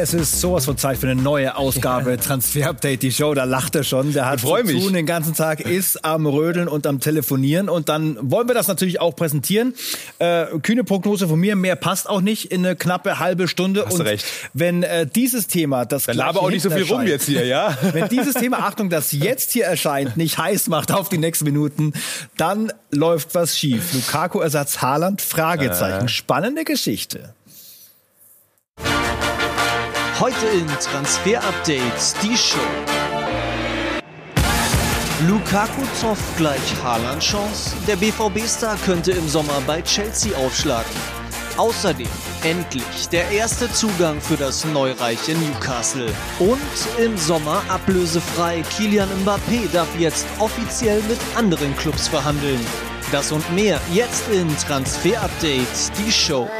Es ist sowas von Zeit für eine neue Ausgabe Transfer Update, die Show. Da lacht er schon. Der hat zu mich. tun den ganzen Tag, ist am Rödeln und am Telefonieren. Und dann wollen wir das natürlich auch präsentieren. Äh, kühne Prognose von mir, mehr passt auch nicht in eine knappe halbe Stunde. Hast und recht. wenn äh, dieses Thema, das Dann laber auch nicht so viel rum jetzt hier, ja? Wenn dieses Thema, Achtung, das jetzt hier erscheint, nicht heiß macht auf die nächsten Minuten, dann läuft was schief. Lukaku-Ersatz Haaland? Fragezeichen. Äh. Spannende Geschichte. Heute in Transfer Update die Show. Lukaku Zoff gleich Haaland Chance. Der BVB-Star könnte im Sommer bei Chelsea aufschlagen. Außerdem endlich der erste Zugang für das neureiche Newcastle. Und im Sommer ablösefrei. Kilian Mbappé darf jetzt offiziell mit anderen Clubs verhandeln. Das und mehr jetzt in Transfer Update die Show.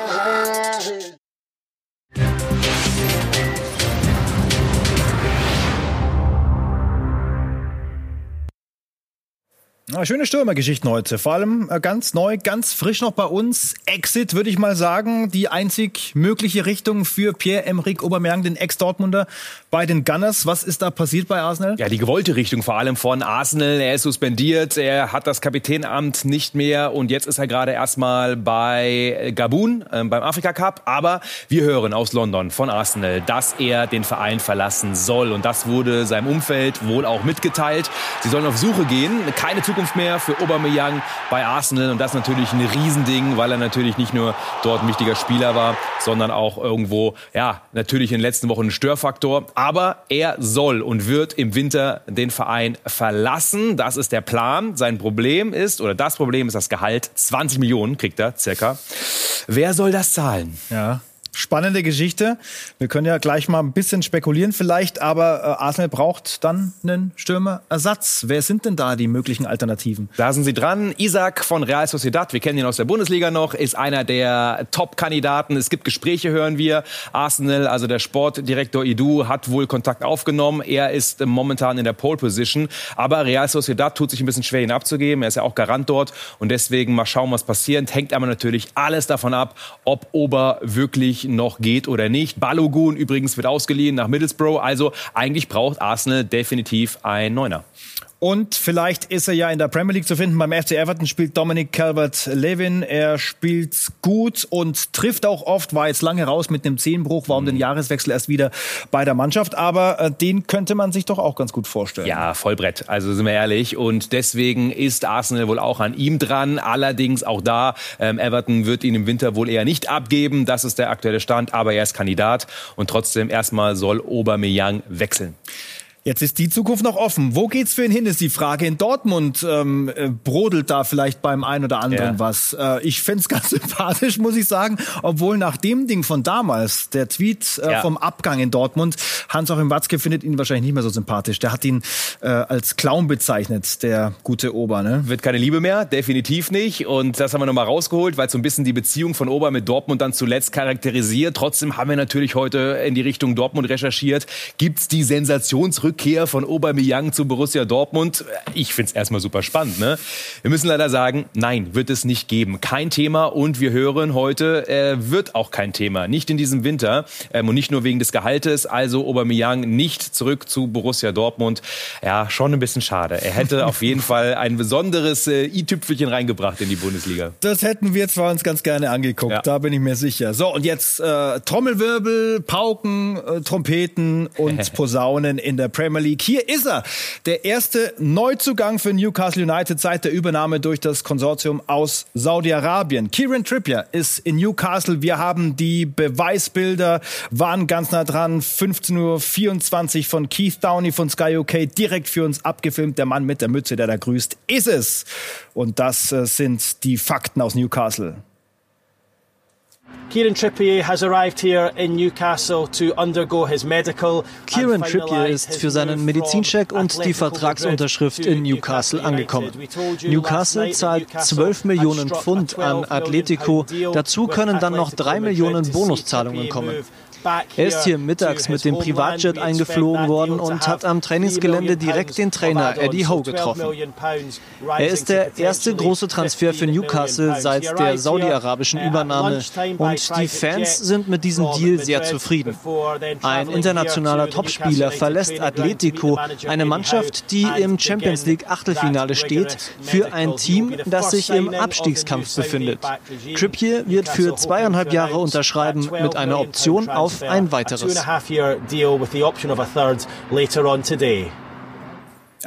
Schöne Stürmergeschichten heute. Vor allem äh, ganz neu, ganz frisch noch bei uns. Exit, würde ich mal sagen, die einzig mögliche Richtung für Pierre-Emerick Aubameyang, den Ex-Dortmunder, bei den Gunners. Was ist da passiert bei Arsenal? Ja, die gewollte Richtung vor allem von Arsenal. Er ist suspendiert, er hat das Kapitänamt nicht mehr und jetzt ist er gerade erstmal bei Gabun äh, beim Afrika Cup. Aber wir hören aus London von Arsenal, dass er den Verein verlassen soll und das wurde seinem Umfeld wohl auch mitgeteilt. Sie sollen auf Suche gehen, keine Zukunft mehr für Aubameyang bei Arsenal und das natürlich ein Riesending, weil er natürlich nicht nur dort ein wichtiger Spieler war, sondern auch irgendwo, ja, natürlich in den letzten Wochen ein Störfaktor. Aber er soll und wird im Winter den Verein verlassen. Das ist der Plan. Sein Problem ist, oder das Problem ist das Gehalt. 20 Millionen kriegt er circa. Wer soll das zahlen? Ja. Spannende Geschichte. Wir können ja gleich mal ein bisschen spekulieren vielleicht, aber äh, Arsenal braucht dann einen Stürmerersatz. Wer sind denn da die möglichen Alternativen? Da sind sie dran. Isaac von Real Sociedad, wir kennen ihn aus der Bundesliga noch, ist einer der Top-Kandidaten. Es gibt Gespräche, hören wir. Arsenal, also der Sportdirektor Idu, hat wohl Kontakt aufgenommen. Er ist momentan in der Pole-Position. Aber Real Sociedad tut sich ein bisschen schwer, ihn abzugeben. Er ist ja auch Garant dort. Und deswegen mal schauen, was passiert. Hängt aber natürlich alles davon ab, ob Ober wirklich noch geht oder nicht. Balogun übrigens wird ausgeliehen nach Middlesbrough. Also eigentlich braucht Arsenal definitiv ein Neuner. Und vielleicht ist er ja in der Premier League zu finden. Beim FC Everton spielt Dominic Calvert-Lewin. Er spielt gut und trifft auch oft. War jetzt lange raus mit einem Zehenbruch, war um den Jahreswechsel erst wieder bei der Mannschaft. Aber äh, den könnte man sich doch auch ganz gut vorstellen. Ja, Vollbrett. Also sind wir ehrlich. Und deswegen ist Arsenal wohl auch an ihm dran. Allerdings auch da, ähm, Everton wird ihn im Winter wohl eher nicht abgeben. Das ist der aktuelle Stand. Aber er ist Kandidat. Und trotzdem erstmal soll Aubameyang wechseln. Jetzt ist die Zukunft noch offen. Wo geht's für ihn hin, ist die Frage. In Dortmund ähm, äh, brodelt da vielleicht beim einen oder anderen Ja. was. Äh, ich find's ganz sympathisch, muss ich sagen. Obwohl nach dem Ding von damals, der Tweet äh, Ja. vom Abgang in Dortmund, Hans-Joachim Watzke findet ihn wahrscheinlich nicht mehr so sympathisch. Der hat ihn äh, als Clown bezeichnet, der gute Ober. Ne? Wird keine Liebe mehr, definitiv nicht. Und das haben wir nochmal rausgeholt, weil es so ein bisschen die Beziehung von Ober mit Dortmund dann zuletzt charakterisiert. Trotzdem haben wir natürlich heute in die Richtung Dortmund recherchiert. Gibt's die Sensationsrückkehr von Aubameyang zu Borussia Dortmund? Ich find's erstmal super spannend. Ne? Wir müssen leider sagen, nein, wird es nicht geben. Kein Thema. Und wir hören heute, äh, wird auch kein Thema. Nicht in diesem Winter. Ähm, und nicht nur wegen des Gehaltes. Also Aubameyang nicht zurück zu Borussia Dortmund. Ja, schon ein bisschen schade. Er hätte auf jeden Fall ein besonderes äh, i-Tüpfelchen reingebracht in die Bundesliga. Das hätten wir zwar uns ganz gerne angeguckt, Ja. da bin ich mir sicher. So, und jetzt äh, Trommelwirbel, Pauken, äh, Trompeten und Posaunen in der Premier League. Hier ist er, der erste Neuzugang für Newcastle United seit der Übernahme durch das Konsortium aus Saudi-Arabien. Kieran Trippier ist in Newcastle. Wir haben die Beweisbilder, waren ganz nah dran. 15.24 Uhr von Keith Downey von Sky UK direkt für uns abgefilmt. Der Mann mit der Mütze, der da grüßt, ist es. Und das äh, sind die Fakten aus Newcastle. Kieran Trippier has arrived here in Newcastle to undergo his medical. Kieran Trippier ist für seinen Medizincheck und die Vertragsunterschrift in Newcastle angekommen. Newcastle zahlt Newcastle 12 had Millionen Pfund 12 an Atletico. Dazu können dann noch Atletico 3 Madrid Millionen Bonuszahlungen kommen. Er ist hier mittags mit dem. Privatjet eingeflogen worden und hat am 3 Trainingsgelände direkt den Trainer Eddie Howe so 12 getroffen. Er ist der erste große Transfer für 15 million Newcastle seit der saudi-arabischen Übernahme Und die Fans sind mit diesem Deal sehr zufrieden. Ein internationaler Topspieler verlässt Atletico, eine Mannschaft, die im Champions League Achtelfinale steht, für ein Team, das sich im Abstiegskampf befindet. Trippier wird für zweieinhalb Jahre unterschreiben mit einer Option auf ein weiteres.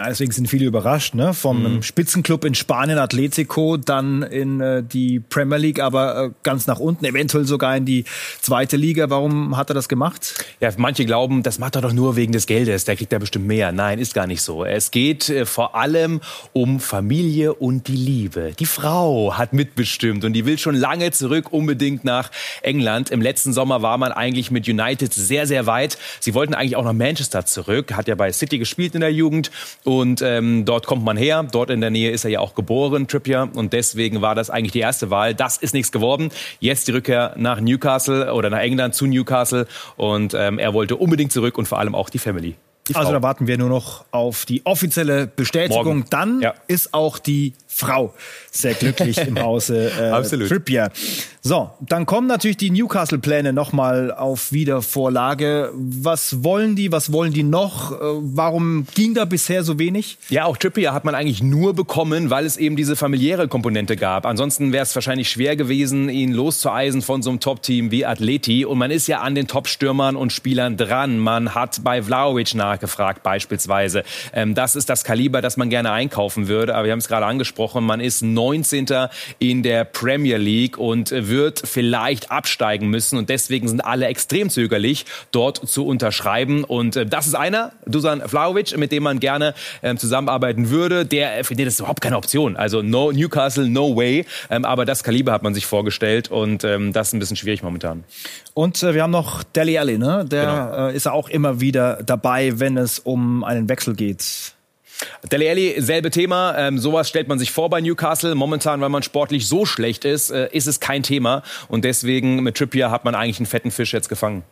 Ja, deswegen sind viele überrascht, ne? Vom mhm. Spitzenclub in Spanien, Atletico, dann in äh, die Premier League, aber äh, ganz nach unten, eventuell sogar in die zweite Liga. Warum hat er das gemacht? Ja, manche glauben, das macht er doch nur wegen des Geldes, der kriegt ja bestimmt mehr. Nein, ist gar nicht so. Es geht äh, vor allem um Familie und die Liebe. Die Frau hat mitbestimmt und die will schon lange zurück unbedingt nach England. Im letzten Sommer war man eigentlich mit United sehr, sehr weit. Sie wollten eigentlich auch nach Manchester zurück, hat ja bei City gespielt in der Jugend und ähm, dort kommt man her. Dort in der Nähe ist er ja auch geboren, Trippier. Und deswegen war das eigentlich die erste Wahl. Das ist nichts geworden. Jetzt die Rückkehr nach Newcastle oder nach England zu Newcastle. Und ähm, er wollte unbedingt zurück und vor allem auch die Family. Die also da warten wir nur noch auf die offizielle Bestätigung. Morgen. Dann ja. ist auch die Frau sehr glücklich im Hause äh, Absolut. Trippier. So, dann kommen natürlich die Newcastle-Pläne nochmal auf Wiedervorlage. Was wollen die? Was wollen die noch? Äh, warum ging da bisher so wenig? Ja, auch Trippier hat man eigentlich nur bekommen, weil es eben diese familiäre Komponente gab. Ansonsten wäre es wahrscheinlich schwer gewesen, ihn loszueisen von so einem Top-Team wie Atleti. Und man ist ja an den Top-Stürmern und Spielern dran. Man hat bei Vlaovic nachgefragt beispielsweise. Ähm, das ist das Kaliber, das man gerne einkaufen würde. Aber wir haben es gerade angesprochen angesprochen. Man ist 19. in der Premier League und wird vielleicht absteigen müssen. Und deswegen sind alle extrem zögerlich, dort zu unterschreiben. Und äh, das ist einer, Dusan Vlaovic, mit dem man gerne ähm, zusammenarbeiten würde. Der findet das überhaupt keine Option. Also no Newcastle, no way. Ähm, aber das Kaliber hat man sich vorgestellt und ähm, das ist ein bisschen schwierig momentan. Und äh, wir haben noch Deli Alli, ne? Der genau. äh, ist auch immer wieder dabei, wenn es um einen Wechsel geht. Dele Alli, selbe Thema. Ähm, sowas stellt man sich vor bei Newcastle. Momentan, weil man sportlich so schlecht ist, äh, ist es kein Thema. Und deswegen mit Trippier hat man eigentlich einen fetten Fisch jetzt gefangen.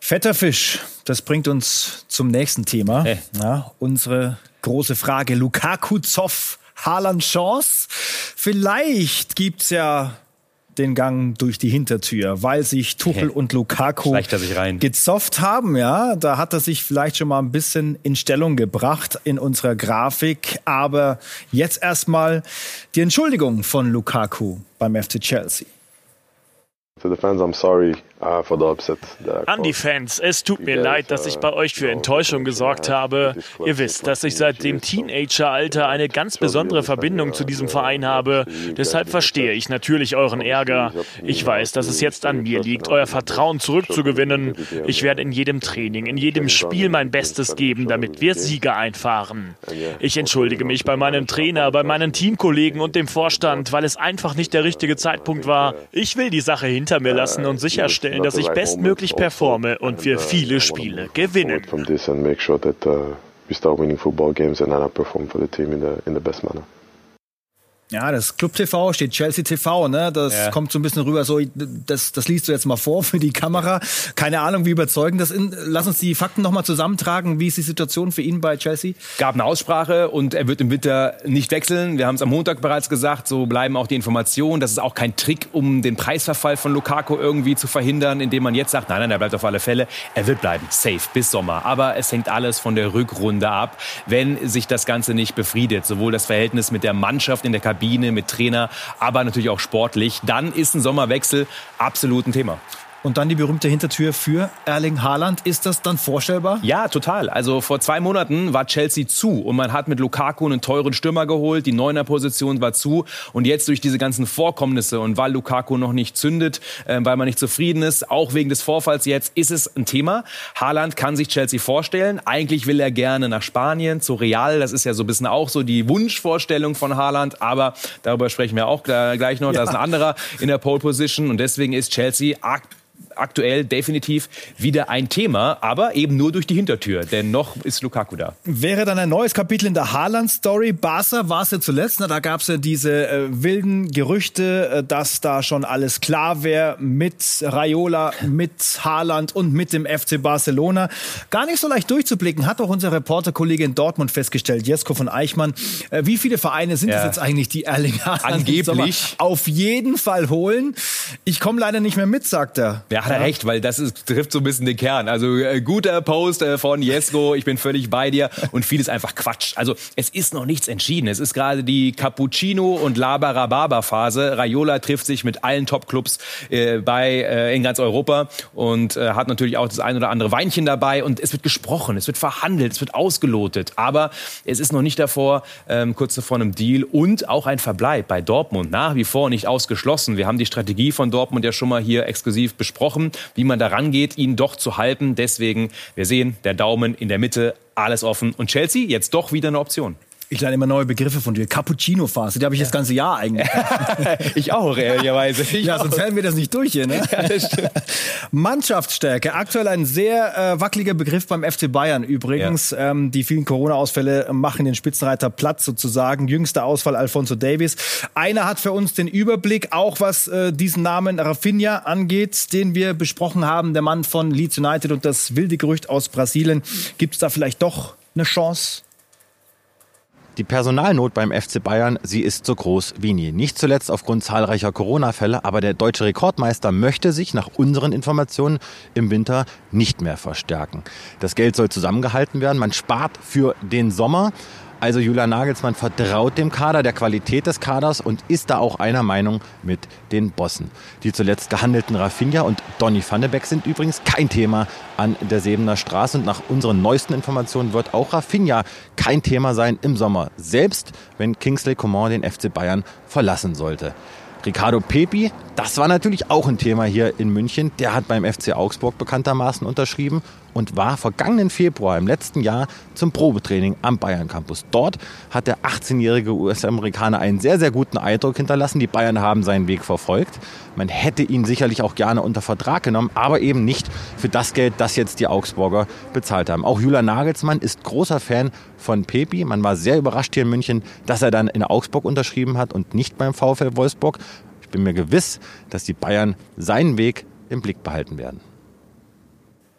Fetter Fisch, das bringt uns zum nächsten Thema. Hey. Ja, unsere große Frage. Lukaku, Zoff, Haaland, Chance. Vielleicht gibt's ja den Gang durch die Hintertür, weil sich Tuchel und Lukaku gezofft haben. Ja, da hat er sich vielleicht schon mal ein bisschen in Stellung gebracht in unserer Grafik. Aber jetzt erstmal die Entschuldigung von Lukaku beim FC Chelsea. To the fans, I'm sorry uh, An die Fans, es tut mir leid, dass ich uh, bei euch für Enttäuschung gesorgt habe. Ihr wisst, dass ich seit dem Teenageralter eine ganz besondere Verbindung zu diesem Verein habe. Deshalb verstehe ich natürlich euren Ärger. Ich weiß, dass es jetzt an mir liegt, euer Vertrauen zurückzugewinnen. Ich werde in jedem Training, in jedem Spiel mein Bestes geben, damit wir Siege einfahren. Ich entschuldige mich bei meinem Trainer, bei meinen Teamkollegen und dem Vorstand, weil es einfach nicht der richtige Zeitpunkt war. Ich will die Sache hinter mir lassen und sicherstellen, dass ich bestmöglich performe und wir viele Spiele gewinnen. we start winning football games and then I perform for the team in the in the best manner. Ja, das Club TV steht Chelsea TV, ne? Das ja. kommt so ein bisschen rüber, so, das, das liest du jetzt mal vor für die Kamera. Keine Ahnung, wie überzeugend das ist. Lass uns die Fakten nochmal zusammentragen. Wie ist die Situation für ihn bei Chelsea? Gab eine Aussprache und er wird im Winter nicht wechseln. Wir haben es am Montag bereits gesagt, so bleiben auch die Informationen. Das ist auch kein Trick, um den Preisverfall von Lukaku irgendwie zu verhindern, indem man jetzt sagt, nein, nein, er bleibt auf alle Fälle. Er wird bleiben, safe, bis Sommer. Aber es hängt alles von der Rückrunde ab, wenn sich das Ganze nicht befriedet. Sowohl das Verhältnis mit der Mannschaft in der Kabine, Kabine, mit Trainer, aber natürlich auch sportlich, dann ist ein Sommerwechsel absolut ein Thema. Und dann die berühmte Hintertür für Erling Haaland. Ist das dann vorstellbar? Ja, total. Also vor zwei Monaten war Chelsea zu und man hat mit Lukaku einen teuren Stürmer geholt. Die Neuner-Position war zu. Und jetzt durch diese ganzen Vorkommnisse und weil Lukaku noch nicht zündet, äh, weil man nicht zufrieden ist, auch wegen des Vorfalls jetzt, ist es ein Thema. Haaland kann sich Chelsea vorstellen. Eigentlich will er gerne nach Spanien, zu Real. Das ist ja so ein bisschen auch so die Wunschvorstellung von Haaland. Aber darüber sprechen wir auch gleich noch. Ja. Da ist ein anderer in der Pole Position. Und deswegen ist Chelsea aktuell definitiv wieder ein Thema, aber eben nur durch die Hintertür, denn noch ist Lukaku da. Wäre dann ein neues Kapitel in der Haaland-Story. Barca war es ja zuletzt, na, da gab es ja diese äh, wilden Gerüchte, äh, dass da schon alles klar wäre mit Raiola, mit Haaland und mit dem FC Barcelona. Gar nicht so leicht durchzublicken, hat auch unser Reporterkollege in Dortmund festgestellt, Jesko von Eichmann. Äh, wie viele Vereine sind ja. es jetzt eigentlich, die Erling Haaland angeblich auf jeden Fall holen? Ich komme leider nicht mehr mit, sagt er. Ja, hat er recht, weil das ist, trifft so ein bisschen den Kern. Also äh, guter Post äh, von Jesko, ich bin völlig bei dir und vieles einfach Quatsch. Also es ist noch nichts entschieden. Es ist gerade die Cappuccino und Labarababa Phase. Raiola trifft sich mit allen Top-Clubs äh, bei äh, in ganz Europa und äh, hat natürlich auch das ein oder andere Weinchen dabei und es wird gesprochen, es wird verhandelt, es wird ausgelotet, aber es ist noch nicht davor ähm, kurz vor einem Deal und auch ein Verbleib bei Dortmund nach wie vor nicht ausgeschlossen. Wir haben die Strategie von Dortmund ja schon mal hier exklusiv besprochen, wie man daran geht, ihn doch zu halten. Deswegen, wir sehen, der Daumen in der Mitte, alles offen und Chelsea jetzt doch wieder eine Option. Ich lerne immer neue Begriffe von dir. Cappuccino-Phase, die habe ich ja. das ganze Jahr eigentlich. ich auch, ehrlicherweise. Ich ja, sonst hätten wir das nicht durch hier. Ne? Ja, Mannschaftsstärke, aktuell ein sehr äh, wackeliger Begriff beim FC Bayern übrigens. Ja. Ähm, die vielen Corona-Ausfälle machen den Spitzenreiter Platz sozusagen. Jüngster Ausfall Alfonso Davis. Einer hat für uns den Überblick, auch was äh, diesen Namen Rafinha angeht, den wir besprochen haben. Der Mann von Leeds United und das wilde Gerücht aus Brasilien. Gibt es da vielleicht doch eine Chance? Die Personalnot beim FC Bayern, sie ist so groß wie nie. Nicht zuletzt aufgrund zahlreicher Corona-Fälle, aber der deutsche Rekordmeister möchte sich nach unseren Informationen im Winter nicht mehr verstärken. Das Geld soll zusammengehalten werden. Man spart für den Sommer. Also Julian Nagelsmann vertraut dem Kader, der Qualität des Kaders und ist da auch einer Meinung mit den Bossen. Die zuletzt gehandelten Rafinha und Donny van de Beek sind übrigens kein Thema an der Sebener Straße und nach unseren neuesten Informationen wird auch Rafinha kein Thema sein im Sommer, selbst wenn Kingsley Coman den FC Bayern verlassen sollte. Ricardo Pepi, das war natürlich auch ein Thema hier in München. Der hat beim FC Augsburg bekanntermaßen unterschrieben und war vergangenen Februar im letzten Jahr zum Probetraining am Bayern Campus. Dort hat der 18-jährige US-Amerikaner einen sehr, sehr guten Eindruck hinterlassen. Die Bayern haben seinen Weg verfolgt. Man hätte ihn sicherlich auch gerne unter Vertrag genommen, aber eben nicht für das Geld, das jetzt die Augsburger bezahlt haben. Auch Julian Nagelsmann ist großer Fan von Pepi. Man war sehr überrascht hier in München, dass er dann in Augsburg unterschrieben hat und nicht beim VfL Wolfsburg. Ich bin mir gewiss, dass die Bayern seinen Weg im Blick behalten werden.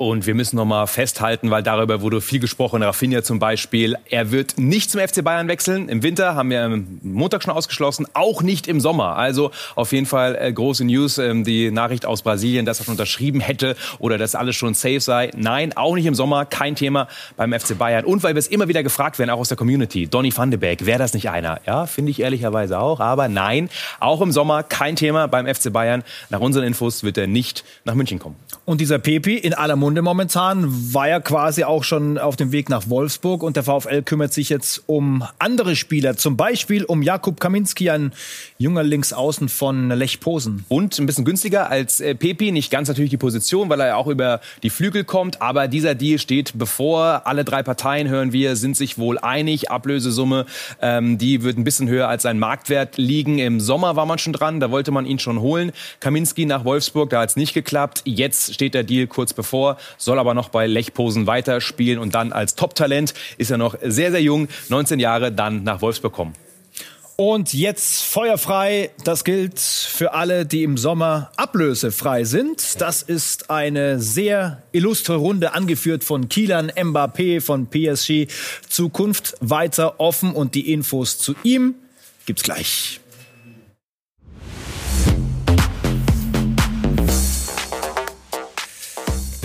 Und wir müssen noch mal festhalten, weil darüber wurde viel gesprochen, Rafinha zum Beispiel. Er wird nicht zum FC Bayern wechseln. Im Winter haben wir am Montag schon ausgeschlossen, auch nicht im Sommer. Also auf jeden Fall äh, große News, ähm, die Nachricht aus Brasilien, dass er schon unterschrieben hätte oder dass alles schon safe sei. Nein, auch nicht im Sommer, kein Thema beim FC Bayern. Und weil wir es immer wieder gefragt werden, auch aus der Community, Donny van de Beek, wäre das nicht einer? Ja, finde ich ehrlicherweise auch. Aber nein, auch im Sommer kein Thema beim FC Bayern. Nach unseren Infos wird er nicht nach München kommen. Und dieser Pepi in aller Munde Munde momentan, war ja quasi auch schon auf dem Weg nach Wolfsburg und der VfL kümmert sich jetzt um andere Spieler, zum Beispiel um Jakub Kaminski, ein junger Linksaußen von Lech Posen. Und ein bisschen günstiger als äh, Pepi, nicht ganz natürlich die Position, weil er ja auch über die Flügel kommt, aber dieser Deal steht bevor. Alle drei Parteien, hören wir, sind sich wohl einig. Ablösesumme, ähm, die wird ein bisschen höher als sein Marktwert liegen. Im Sommer war man schon dran, da wollte man ihn schon holen. Kaminski nach Wolfsburg, da hat es nicht geklappt. Jetzt steht der Deal kurz bevor soll aber noch bei Lechposen weiterspielen und dann als Top-Talent ist er noch sehr, sehr jung, 19 Jahre, dann nach Wolfsburg kommen. Und jetzt feuerfrei. Das gilt für alle, die im Sommer ablösefrei sind. Das ist eine sehr illustre Runde, angeführt von Kielan Mbappé von PSG. Zukunft weiter offen und die Infos zu ihm gibt's gleich.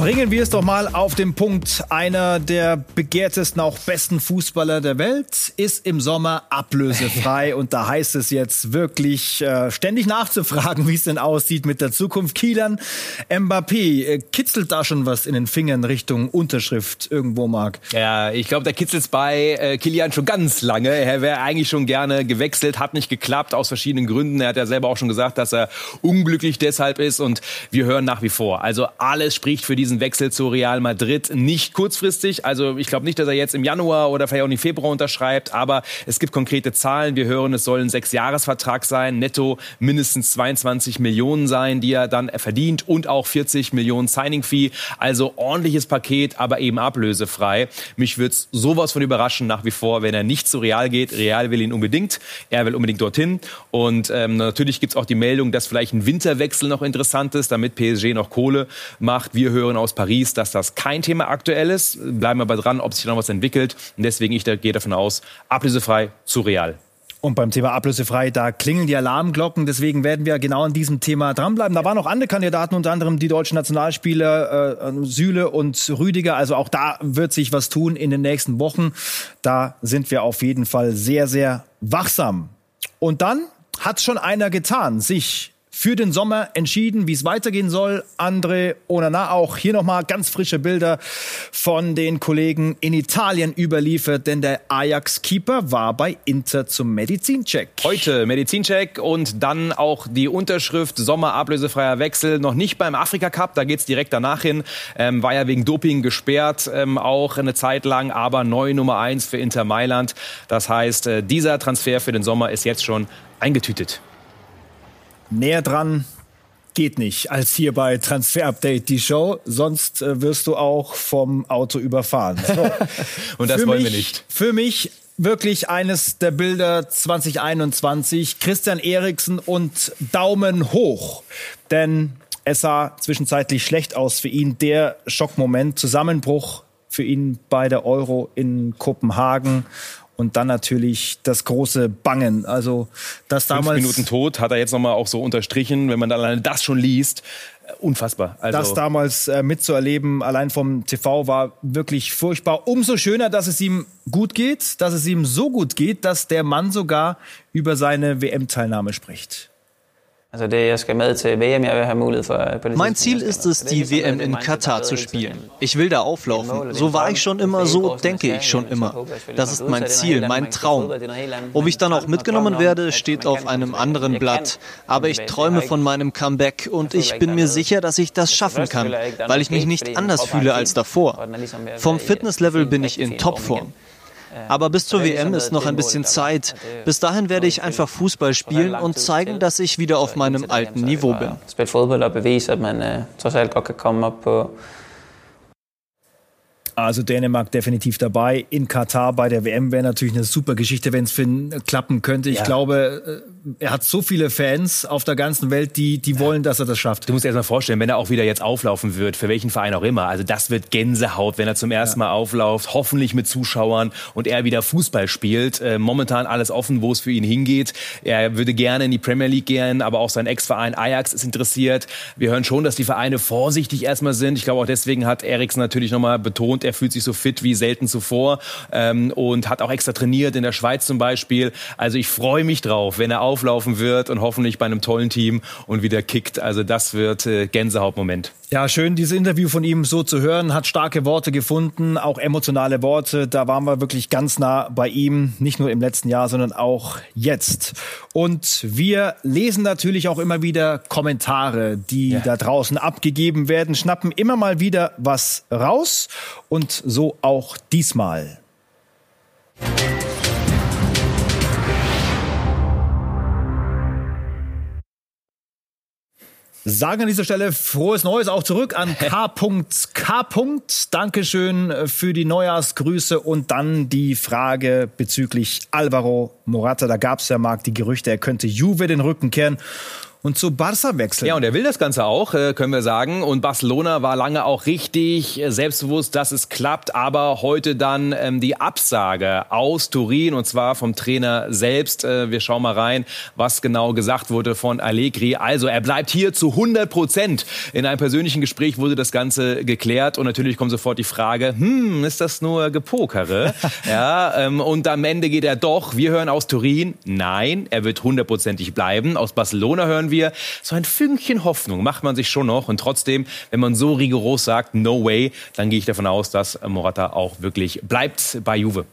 Bringen wir es doch mal auf den Punkt. Einer der begehrtesten, auch besten Fußballer der Welt ist im Sommer ablösefrei. Und da heißt es jetzt wirklich äh, ständig nachzufragen, wie es denn aussieht mit der Zukunft. Kielan Mbappé, äh, kitzelt da schon was in den Fingern Richtung Unterschrift irgendwo, Marc? Ja, ich glaube, da kitzelt es bei äh, Kilian schon ganz lange. Er wäre eigentlich schon gerne gewechselt, hat nicht geklappt aus verschiedenen Gründen. Er hat ja selber auch schon gesagt, dass er unglücklich deshalb ist. Und wir hören nach wie vor. Also alles spricht für die diesen Wechsel zu Real Madrid nicht kurzfristig. Also ich glaube nicht, dass er jetzt im Januar oder vielleicht auch im Februar unterschreibt, aber es gibt konkrete Zahlen. Wir hören, es soll ein Sechsjahresvertrag sein, netto mindestens 22 Millionen sein, die er dann verdient und auch 40 Millionen Signing-Fee. Also ordentliches Paket, aber eben ablösefrei. Mich würde es sowas von überraschen nach wie vor, wenn er nicht zu Real geht. Real will ihn unbedingt. Er will unbedingt dorthin. Und ähm, natürlich gibt es auch die Meldung, dass vielleicht ein Winterwechsel noch interessant ist, damit PSG noch Kohle macht. Wir hören aus Paris, dass das kein Thema aktuell ist. Bleiben aber dran, ob sich noch was entwickelt. Und deswegen, ich gehe davon aus, ablösefrei zu real. Und beim Thema ablösefrei, da klingeln die Alarmglocken. Deswegen werden wir genau an diesem Thema dranbleiben. Da waren noch andere Kandidaten, unter anderem die deutschen Nationalspieler äh, Süle und Rüdiger. Also auch da wird sich was tun in den nächsten Wochen. Da sind wir auf jeden Fall sehr, sehr wachsam. Und dann hat schon einer getan, sich für den Sommer entschieden, wie es weitergehen soll. André Onana auch hier nochmal ganz frische Bilder von den Kollegen in Italien überliefert, denn der Ajax-Keeper war bei Inter zum Medizincheck. Heute Medizincheck und dann auch die Unterschrift Sommer ablösefreier Wechsel. Noch nicht beim Afrika Cup, da geht's direkt danach hin. Ähm, war ja wegen Doping gesperrt, ähm, auch eine Zeit lang, aber neue Nummer eins für Inter Mailand. Das heißt, äh, dieser Transfer für den Sommer ist jetzt schon eingetütet. Näher dran geht nicht als hier bei Transfer Update die Show, sonst äh, wirst du auch vom Auto überfahren. So. Und das für wollen mich, wir nicht. Für mich wirklich eines der Bilder 2021. Christian Eriksen und Daumen hoch. Denn es sah zwischenzeitlich schlecht aus für ihn. Der Schockmoment, Zusammenbruch für ihn bei der Euro in Kopenhagen. Und dann natürlich das große Bangen. Also das damals. Fünf Minuten tot hat er jetzt nochmal auch so unterstrichen, wenn man alleine das schon liest. Unfassbar. Also das damals äh, mitzuerleben, allein vom TV, war wirklich furchtbar. Umso schöner, dass es ihm gut geht, dass es ihm so gut geht, dass der Mann sogar über seine WM-Teilnahme spricht. Mein Ziel ist es, die WM in Katar zu spielen. Ich will da auflaufen. So war ich schon immer, so denke ich schon immer. Das ist mein Ziel, mein Traum. Ob ich dann auch mitgenommen werde, steht auf einem anderen Blatt. Aber ich träume von meinem Comeback und ich bin mir sicher, dass ich das schaffen kann, weil ich mich nicht anders fühle als davor. Vom Fitnesslevel bin ich in Topform. Aber bis zur WM ist noch ein bisschen Zeit. Bis dahin werde ich einfach Fußball spielen und zeigen, dass ich wieder auf meinem alten Niveau bin. Also Dänemark definitiv dabei. In Katar bei der WM wäre natürlich eine super Geschichte, wenn es für ihn klappen könnte. Ich ja. glaube, äh, er hat so viele Fans auf der ganzen Welt, die, die wollen, dass er das schafft. Du musst dir erst mal vorstellen, wenn er auch wieder jetzt auflaufen wird, für welchen Verein auch immer. Also das wird Gänsehaut, wenn er zum ersten. Mal aufläuft, hoffentlich mit Zuschauern und er wieder Fußball spielt. Äh, momentan alles offen, wo es für ihn hingeht. Er würde gerne in die Premier League gehen, aber auch sein Ex-Verein Ajax ist interessiert. Wir hören schon, dass die Vereine vorsichtig erstmal sind. Ich glaube auch deswegen hat Eriksen natürlich nochmal betont, er fühlt sich so fit wie selten zuvor ähm, und hat auch extra trainiert in der Schweiz zum Beispiel. Also ich freue mich drauf, wenn er auflaufen wird und hoffentlich bei einem tollen Team und wieder kickt. Also das wird äh, Gänsehautmoment. Ja, schön, dieses Interview von ihm so zu hören. Hat starke Worte gefunden, auch emotionale Worte. Da waren wir wirklich ganz nah bei ihm, nicht nur im letzten Jahr, sondern auch jetzt. Und wir lesen natürlich auch immer wieder Kommentare, die ja. da draußen abgegeben werden, schnappen immer mal wieder was raus und so auch diesmal. Sagen an dieser Stelle frohes Neues auch zurück an K.K. Dankeschön für die Neujahrsgrüße und dann die Frage bezüglich Alvaro Morata. Da gab es ja, Marc, die Gerüchte, er könnte Juve den Rücken kehren und zu Barca wechseln. Ja, und er will das Ganze auch, äh, können wir sagen. Und Barcelona war lange auch richtig äh, selbstbewusst, dass es klappt. Aber heute dann ähm, die Absage aus Turin und zwar vom Trainer selbst. Äh, wir schauen mal rein, was genau gesagt wurde von Allegri. Also er bleibt hier zu 100 Prozent. In einem persönlichen Gespräch wurde das Ganze geklärt und natürlich kommt sofort die Frage, hm, ist das nur Gepokere? ja, ähm, und am Ende geht er doch. Wir hören aus Turin, nein, er wird hundertprozentig bleiben. Aus Barcelona hören wir wir, so ein Fünkchen Hoffnung macht man sich schon noch. Und trotzdem, wenn man so rigoros sagt, no way, dann gehe ich davon aus, dass Morata auch wirklich bleibt bei Juve.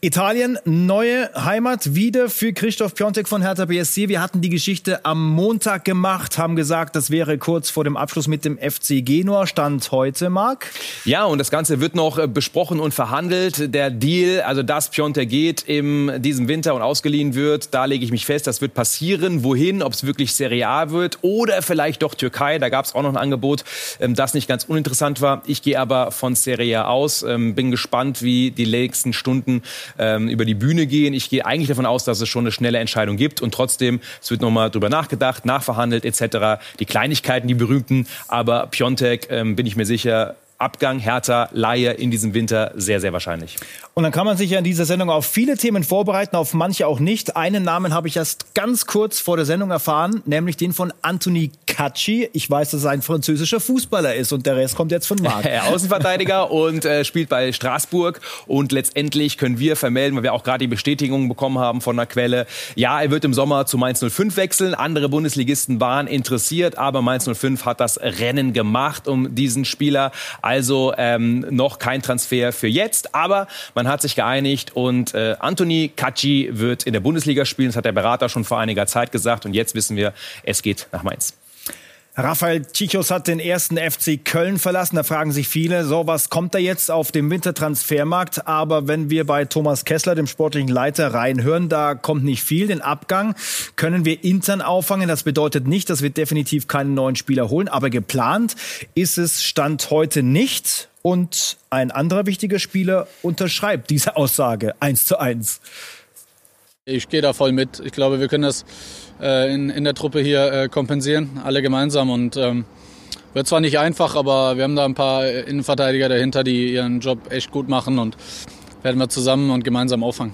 Italien, neue Heimat wieder für Christoph Piontek von Hertha BSC. Wir hatten die Geschichte am Montag gemacht, haben gesagt, das wäre kurz vor dem Abschluss mit dem FC Genua. Stand heute, Marc? Ja, und das Ganze wird noch äh, besprochen und verhandelt. Der Deal, also dass Piontek geht in diesem Winter und ausgeliehen wird, da lege ich mich fest, das wird passieren. Wohin, ob es wirklich Serie A wird oder vielleicht doch Türkei. Da gab es auch noch ein Angebot, ähm, das nicht ganz uninteressant war. Ich gehe aber von Serie A aus. Ähm, bin gespannt, wie die nächsten Stunden ähm, über die Bühne gehen. Ich gehe eigentlich davon aus, dass es schon eine schnelle Entscheidung gibt und trotzdem, es wird nochmal drüber nachgedacht, nachverhandelt etc. Die Kleinigkeiten, die berühmten, aber Piontek, ähm, bin ich mir sicher, Abgang, Hertha, Laie in diesem Winter sehr, sehr wahrscheinlich. Und dann kann man sich ja in dieser Sendung auf viele Themen vorbereiten, auf manche auch nicht. Einen Namen habe ich erst ganz kurz vor der Sendung erfahren, nämlich den von Anthony Cacci. Ich weiß, dass er ein französischer Fußballer ist und der Rest kommt jetzt von Marc. Außenverteidiger und äh, spielt bei Straßburg. Und letztendlich können wir vermelden, weil wir auch gerade die Bestätigung bekommen haben von einer Quelle, ja, er wird im Sommer zu Mainz 05 wechseln. Andere Bundesligisten waren interessiert, aber Mainz 05 hat das Rennen gemacht um diesen Spieler. Also ähm, noch kein Transfer für jetzt, aber man hat sich geeinigt und äh, Anthony Cacci wird in der Bundesliga spielen. Das hat der Berater schon vor einiger Zeit gesagt und jetzt wissen wir, es geht nach Mainz. Raphael Chichos hat den ersten FC Köln verlassen. Da fragen sich viele, so was kommt da jetzt auf dem Wintertransfermarkt? Aber wenn wir bei Thomas Kessler, dem sportlichen Leiter, reinhören, da kommt nicht viel. Den Abgang können wir intern auffangen. Das bedeutet nicht, dass wir definitiv keinen neuen Spieler holen. Aber geplant ist es Stand heute nicht. Und ein anderer wichtiger Spieler unterschreibt diese Aussage eins zu eins. Ich gehe da voll mit. Ich glaube, wir können das äh, in, in der Truppe hier äh, kompensieren, alle gemeinsam. Und ähm, wird zwar nicht einfach, aber wir haben da ein paar Innenverteidiger dahinter, die ihren Job echt gut machen und werden wir zusammen und gemeinsam auffangen.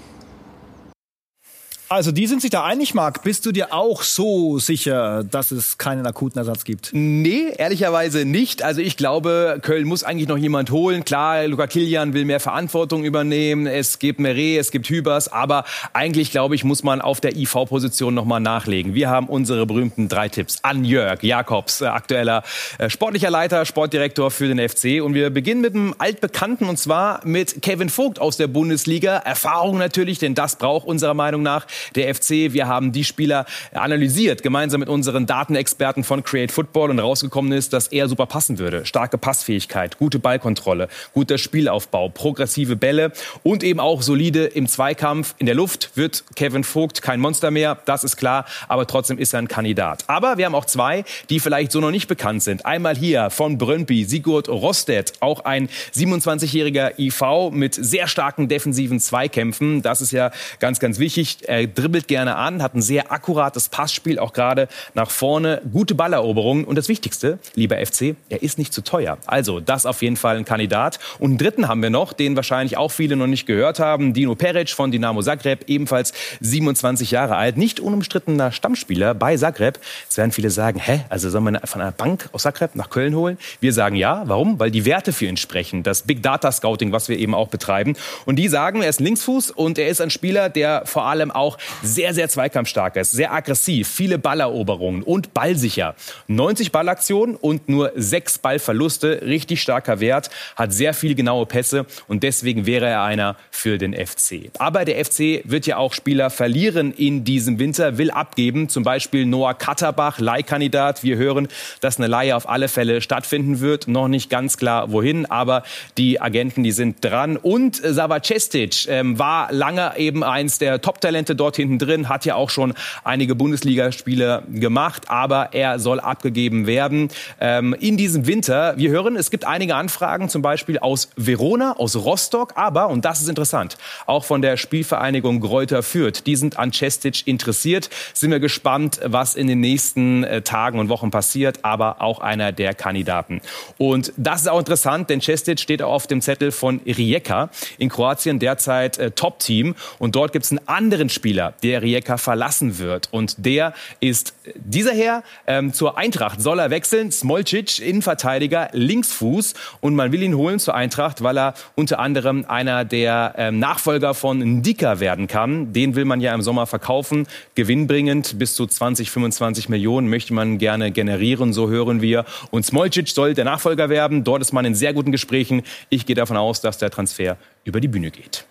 Also die sind sich da einig, Marc. Bist du dir auch so sicher, dass es keinen akuten Ersatz gibt? Nee, ehrlicherweise nicht. Also ich glaube, Köln muss eigentlich noch jemand holen. Klar, Luca Kilian will mehr Verantwortung übernehmen. Es gibt Meret, es gibt Hübers. Aber eigentlich, glaube ich, muss man auf der IV-Position noch mal nachlegen. Wir haben unsere berühmten drei Tipps an Jörg Jakobs, äh, aktueller äh, sportlicher Leiter, Sportdirektor für den FC. Und wir beginnen mit einem altbekannten, und zwar mit Kevin Vogt aus der Bundesliga. Erfahrung natürlich, denn das braucht unserer Meinung nach der FC. Wir haben die Spieler analysiert, gemeinsam mit unseren Datenexperten von Create Football und rausgekommen ist, dass er super passen würde. Starke Passfähigkeit, gute Ballkontrolle, guter Spielaufbau, progressive Bälle und eben auch solide im Zweikampf. In der Luft wird Kevin Vogt kein Monster mehr, das ist klar, aber trotzdem ist er ein Kandidat. Aber wir haben auch zwei, die vielleicht so noch nicht bekannt sind. Einmal hier von Brøndby, Sigurd Rostedt, auch ein 27-jähriger IV mit sehr starken defensiven Zweikämpfen. Das ist ja ganz, ganz wichtig. Er dribbelt gerne an, hat ein sehr akkurates Passspiel, auch gerade nach vorne, gute Balleroberungen. Und das Wichtigste, lieber FC, er ist nicht zu teuer. Also das auf jeden Fall ein Kandidat. Und einen dritten haben wir noch, den wahrscheinlich auch viele noch nicht gehört haben. Dino Peric von Dinamo Zagreb, ebenfalls 27 Jahre alt, nicht unumstrittener Stammspieler bei Zagreb. Jetzt werden viele sagen, hä, also soll man von einer Bank aus Zagreb nach Köln holen? Wir sagen ja. Warum? Weil die Werte für ihn sprechen. Das Big Data Scouting, was wir eben auch betreiben. Und die sagen, er ist Linksfuß und er ist ein Spieler, der vor allem auch sehr, sehr zweikampfstark ist, sehr aggressiv, viele Balleroberungen und ballsicher. 90 Ballaktionen und nur sechs Ballverluste, richtig starker Wert, hat sehr viele genaue Pässe und deswegen wäre er einer für den FC. Aber der FC wird ja auch Spieler verlieren in diesem Winter, will abgeben, zum Beispiel Noah Katterbach, Leihkandidat. Wir hören, dass eine Leihe auf alle Fälle stattfinden wird. Noch nicht ganz klar, wohin, aber die Agenten, die sind dran. Und Sava Cestic ähm, war lange eben eins der Top-Talente dort hinten drin, hat ja auch schon einige Bundesligaspiele gemacht, aber er soll abgegeben werden ähm, in diesem Winter. Wir hören, es gibt einige Anfragen, zum Beispiel aus Verona, aus Rostock, aber, und das ist interessant, auch von der Spielvereinigung Gräuter Fürth. Die sind an Cestic interessiert. Sind wir gespannt, was in den nächsten äh, Tagen und Wochen passiert, aber auch einer der Kandidaten. Und das ist auch interessant, denn Cestic steht auch auf dem Zettel von Rijeka in Kroatien, derzeit äh, Top-Team. Und dort gibt es einen anderen Spieler, der Rijeka verlassen wird. Und der ist dieser Herr ähm, zur Eintracht. Soll er wechseln? Smolcic, Innenverteidiger, Linksfuß. Und man will ihn holen zur Eintracht, weil er unter anderem einer der ähm, Nachfolger von Ndika werden kann. Den will man ja im Sommer verkaufen. Gewinnbringend bis zu 20, 25 Millionen möchte man gerne generieren, so hören wir. Und Smolcic soll der Nachfolger werden. Dort ist man in sehr guten Gesprächen. Ich gehe davon aus, dass der Transfer über die Bühne geht.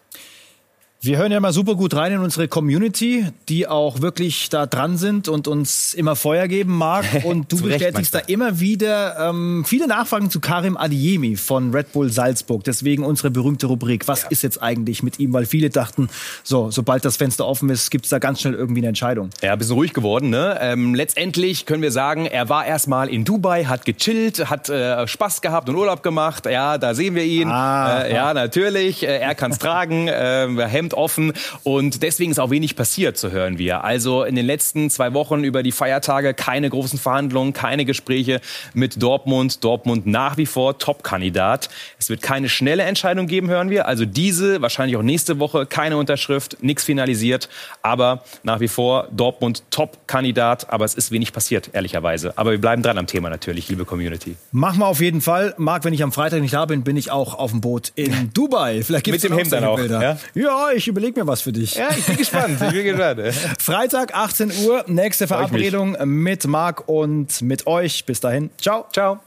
Wir hören ja mal super gut rein in unsere Community, die auch wirklich da dran sind und uns immer Feuer geben mag. Und du bestätigst da immer wieder ähm, viele Nachfragen zu Karim Adiemi von Red Bull Salzburg. Deswegen unsere berühmte Rubrik. Was ja. ist jetzt eigentlich mit ihm? Weil viele dachten, so, sobald das Fenster offen ist, gibt's da ganz schnell irgendwie eine Entscheidung. Ja, ein bisschen ruhig geworden. Ne? Ähm, letztendlich können wir sagen, er war erstmal in Dubai, hat gechillt, hat äh, Spaß gehabt und Urlaub gemacht. Ja, da sehen wir ihn. Ah, äh, ja, natürlich. Äh, er kann's tragen. Äh, Hemd sind offen und deswegen ist auch wenig passiert, so hören wir. Also in den letzten zwei Wochen über die Feiertage keine großen Verhandlungen, keine Gespräche mit Dortmund. Dortmund nach wie vor Top-Kandidat. Es wird keine schnelle Entscheidung geben, hören wir. Also diese, wahrscheinlich auch nächste Woche, keine Unterschrift, nichts finalisiert. Aber nach wie vor Dortmund Top-Kandidat. Aber es ist wenig passiert, ehrlicherweise. Aber wir bleiben dran am Thema natürlich, liebe Community. Machen wir auf jeden Fall. Marc, wenn ich am Freitag nicht da bin, bin ich auch auf dem Boot in Dubai. Vielleicht gibt's Mit dem Hemd dann auch. Ja? ja, ich überlege mir was für dich. Ja, ich bin gespannt. Ich bin gespannt. Freitag, 18 Uhr, nächste Verabredung mit Marc und mit euch. Bis dahin. Ciao. Ciao.